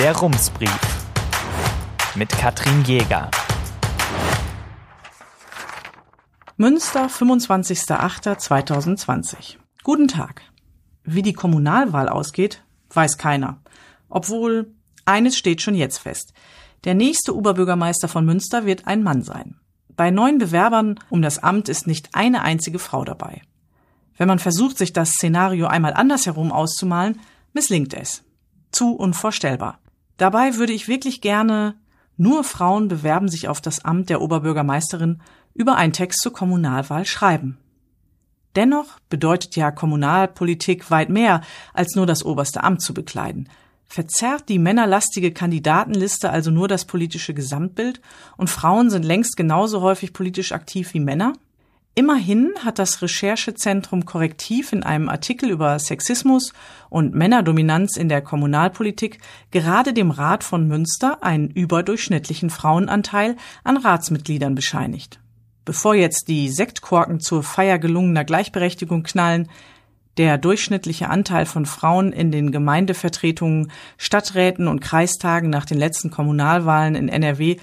Der Rumsbrief mit Katrin Jäger. Münster, 25.08.2020. Guten Tag. Wie die Kommunalwahl ausgeht, weiß keiner. Obwohl, eines steht schon jetzt fest. Der nächste Oberbürgermeister von Münster wird ein Mann sein. Bei neun Bewerbern um das Amt ist nicht eine einzige Frau dabei. Wenn man versucht, sich das Szenario einmal andersherum auszumalen, misslingt es. Zu unvorstellbar. Dabei würde ich wirklich gerne nur Frauen bewerben sich auf das Amt der Oberbürgermeisterin über einen Text zur Kommunalwahl schreiben. Dennoch bedeutet ja Kommunalpolitik weit mehr, als nur das oberste Amt zu bekleiden. Verzerrt die männerlastige Kandidatenliste also nur das politische Gesamtbild und Frauen sind längst genauso häufig politisch aktiv wie Männer? Immerhin hat das Recherchezentrum Korrektiv in einem Artikel über Sexismus und Männerdominanz in der Kommunalpolitik gerade dem Rat von Münster einen überdurchschnittlichen Frauenanteil an Ratsmitgliedern bescheinigt. Bevor jetzt die Sektkorken zur Feier gelungener Gleichberechtigung knallen, der durchschnittliche Anteil von Frauen in den Gemeindevertretungen, Stadträten und Kreistagen nach den letzten Kommunalwahlen in NRW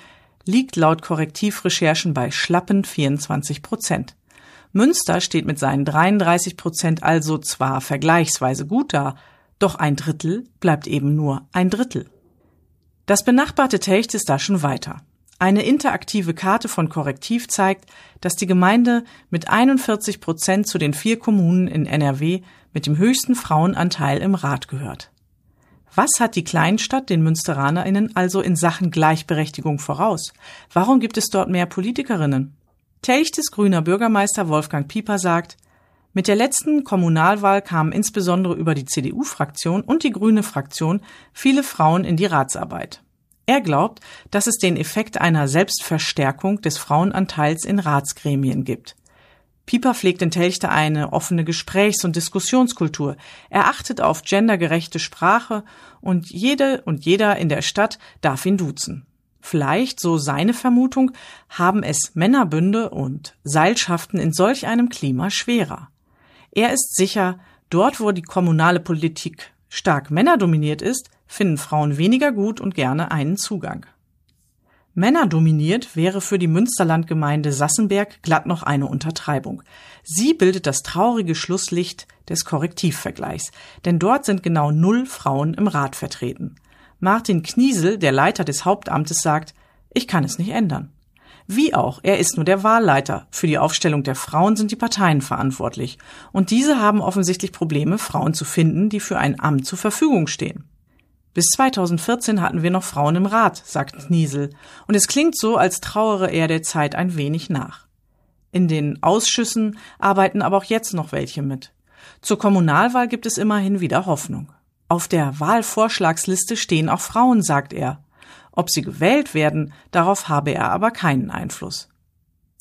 liegt laut Korrektivrecherchen bei schlappen 24 Prozent. Münster steht mit seinen 33 Prozent also zwar vergleichsweise gut da, doch ein Drittel bleibt eben nur ein Drittel. Das benachbarte Telcht ist da schon weiter. Eine interaktive Karte von Korrektiv zeigt, dass die Gemeinde mit 41 Prozent zu den vier Kommunen in NRW mit dem höchsten Frauenanteil im Rat gehört. Was hat die Kleinstadt den MünsteranerInnen also in Sachen Gleichberechtigung voraus? Warum gibt es dort mehr Politikerinnen? Telchtes grüner Bürgermeister Wolfgang Pieper sagt, mit der letzten Kommunalwahl kamen insbesondere über die CDU-Fraktion und die grüne Fraktion viele Frauen in die Ratsarbeit. Er glaubt, dass es den Effekt einer Selbstverstärkung des Frauenanteils in Ratsgremien gibt. Pieper pflegt in Telchte eine offene Gesprächs- und Diskussionskultur. Er achtet auf gendergerechte Sprache und jede und jeder in der Stadt darf ihn duzen. Vielleicht, so seine Vermutung, haben es Männerbünde und Seilschaften in solch einem Klima schwerer. Er ist sicher, dort wo die kommunale Politik stark männerdominiert ist, finden Frauen weniger gut und gerne einen Zugang. Männerdominiert wäre für die Münsterlandgemeinde Sassenberg glatt noch eine Untertreibung. Sie bildet das traurige Schlusslicht des Korrektivvergleichs, denn dort sind genau null Frauen im Rat vertreten. Martin Kniesel, der Leiter des Hauptamtes, sagt, ich kann es nicht ändern. Wie auch, er ist nur der Wahlleiter. Für die Aufstellung der Frauen sind die Parteien verantwortlich. Und diese haben offensichtlich Probleme, Frauen zu finden, die für ein Amt zur Verfügung stehen. Bis 2014 hatten wir noch Frauen im Rat, sagt Niesel. Und es klingt so, als trauere er der Zeit ein wenig nach. In den Ausschüssen arbeiten aber auch jetzt noch welche mit. Zur Kommunalwahl gibt es immerhin wieder Hoffnung. Auf der Wahlvorschlagsliste stehen auch Frauen, sagt er. Ob sie gewählt werden, darauf habe er aber keinen Einfluss.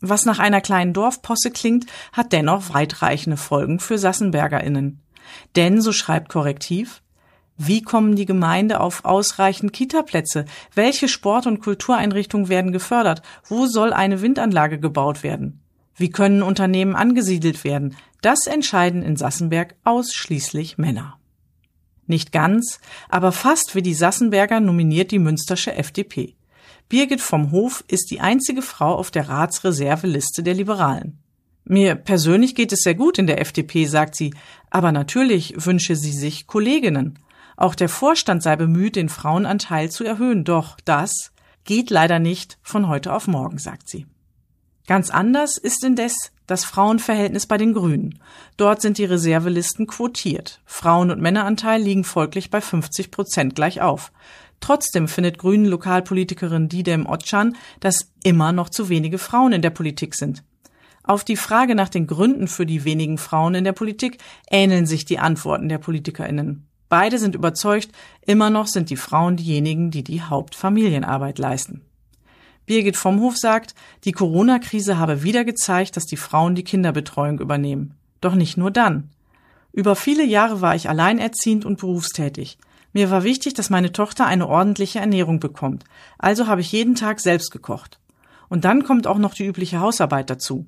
Was nach einer kleinen Dorfposse klingt, hat dennoch weitreichende Folgen für SassenbergerInnen. Denn, so schreibt Korrektiv, wie kommen die Gemeinde auf ausreichend Kitaplätze? Welche Sport- und Kultureinrichtungen werden gefördert? Wo soll eine Windanlage gebaut werden? Wie können Unternehmen angesiedelt werden? Das entscheiden in Sassenberg ausschließlich Männer. Nicht ganz, aber fast wie die Sassenberger nominiert die Münstersche FDP. Birgit vom Hof ist die einzige Frau auf der Ratsreserveliste der Liberalen. Mir persönlich geht es sehr gut in der FDP, sagt sie, aber natürlich wünsche sie sich Kolleginnen. Auch der Vorstand sei bemüht, den Frauenanteil zu erhöhen, doch das geht leider nicht von heute auf morgen, sagt sie. Ganz anders ist indes das Frauenverhältnis bei den Grünen. Dort sind die Reservelisten quotiert. Frauen- und Männeranteil liegen folglich bei 50 Prozent gleich auf. Trotzdem findet Grünen Lokalpolitikerin Didem Otschan, dass immer noch zu wenige Frauen in der Politik sind. Auf die Frage nach den Gründen für die wenigen Frauen in der Politik ähneln sich die Antworten der PolitikerInnen. Beide sind überzeugt, immer noch sind die Frauen diejenigen, die die Hauptfamilienarbeit leisten. Birgit vom Hof sagt, die Corona-Krise habe wieder gezeigt, dass die Frauen die Kinderbetreuung übernehmen. Doch nicht nur dann. Über viele Jahre war ich alleinerziehend und berufstätig. Mir war wichtig, dass meine Tochter eine ordentliche Ernährung bekommt. Also habe ich jeden Tag selbst gekocht. Und dann kommt auch noch die übliche Hausarbeit dazu.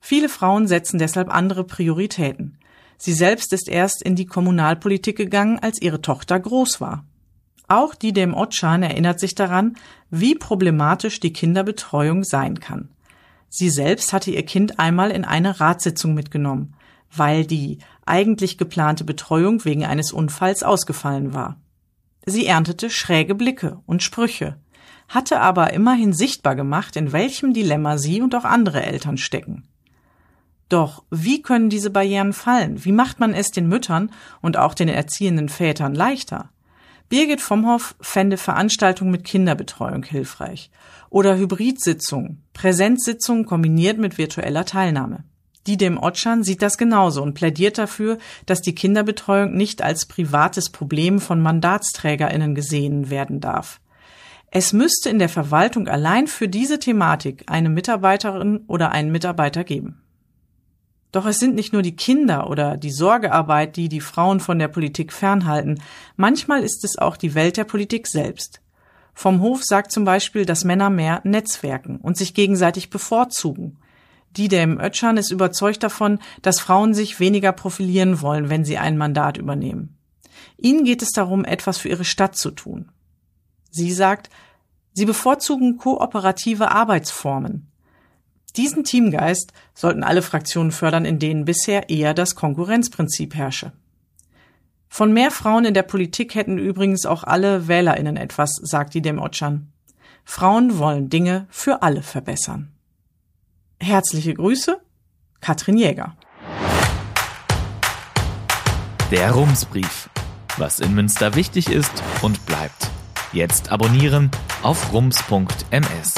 Viele Frauen setzen deshalb andere Prioritäten. Sie selbst ist erst in die Kommunalpolitik gegangen, als ihre Tochter groß war. Auch die dem Otschan erinnert sich daran, wie problematisch die Kinderbetreuung sein kann. Sie selbst hatte ihr Kind einmal in eine Ratssitzung mitgenommen, weil die eigentlich geplante Betreuung wegen eines Unfalls ausgefallen war. Sie erntete schräge Blicke und Sprüche, hatte aber immerhin sichtbar gemacht, in welchem Dilemma sie und auch andere Eltern stecken. Doch wie können diese Barrieren fallen? Wie macht man es den Müttern und auch den erziehenden Vätern leichter? Birgit Vomhoff fände Veranstaltungen mit Kinderbetreuung hilfreich oder Hybridsitzungen, Präsenzsitzungen kombiniert mit virtueller Teilnahme. Die dem Otschan sieht das genauso und plädiert dafür, dass die Kinderbetreuung nicht als privates Problem von Mandatsträgerinnen gesehen werden darf. Es müsste in der Verwaltung allein für diese Thematik eine Mitarbeiterin oder einen Mitarbeiter geben. Doch es sind nicht nur die Kinder oder die Sorgearbeit, die die Frauen von der Politik fernhalten. Manchmal ist es auch die Welt der Politik selbst. Vom Hof sagt zum Beispiel, dass Männer mehr netzwerken und sich gegenseitig bevorzugen. Didem Ötschan ist überzeugt davon, dass Frauen sich weniger profilieren wollen, wenn sie ein Mandat übernehmen. Ihnen geht es darum, etwas für ihre Stadt zu tun. Sie sagt, sie bevorzugen kooperative Arbeitsformen. Diesen Teamgeist sollten alle Fraktionen fördern, in denen bisher eher das Konkurrenzprinzip herrsche. Von mehr Frauen in der Politik hätten übrigens auch alle WählerInnen etwas, sagt die dem. Frauen wollen Dinge für alle verbessern. Herzliche Grüße, Katrin Jäger. Der Rumsbrief. Was in Münster wichtig ist und bleibt. Jetzt abonnieren auf rums.ms.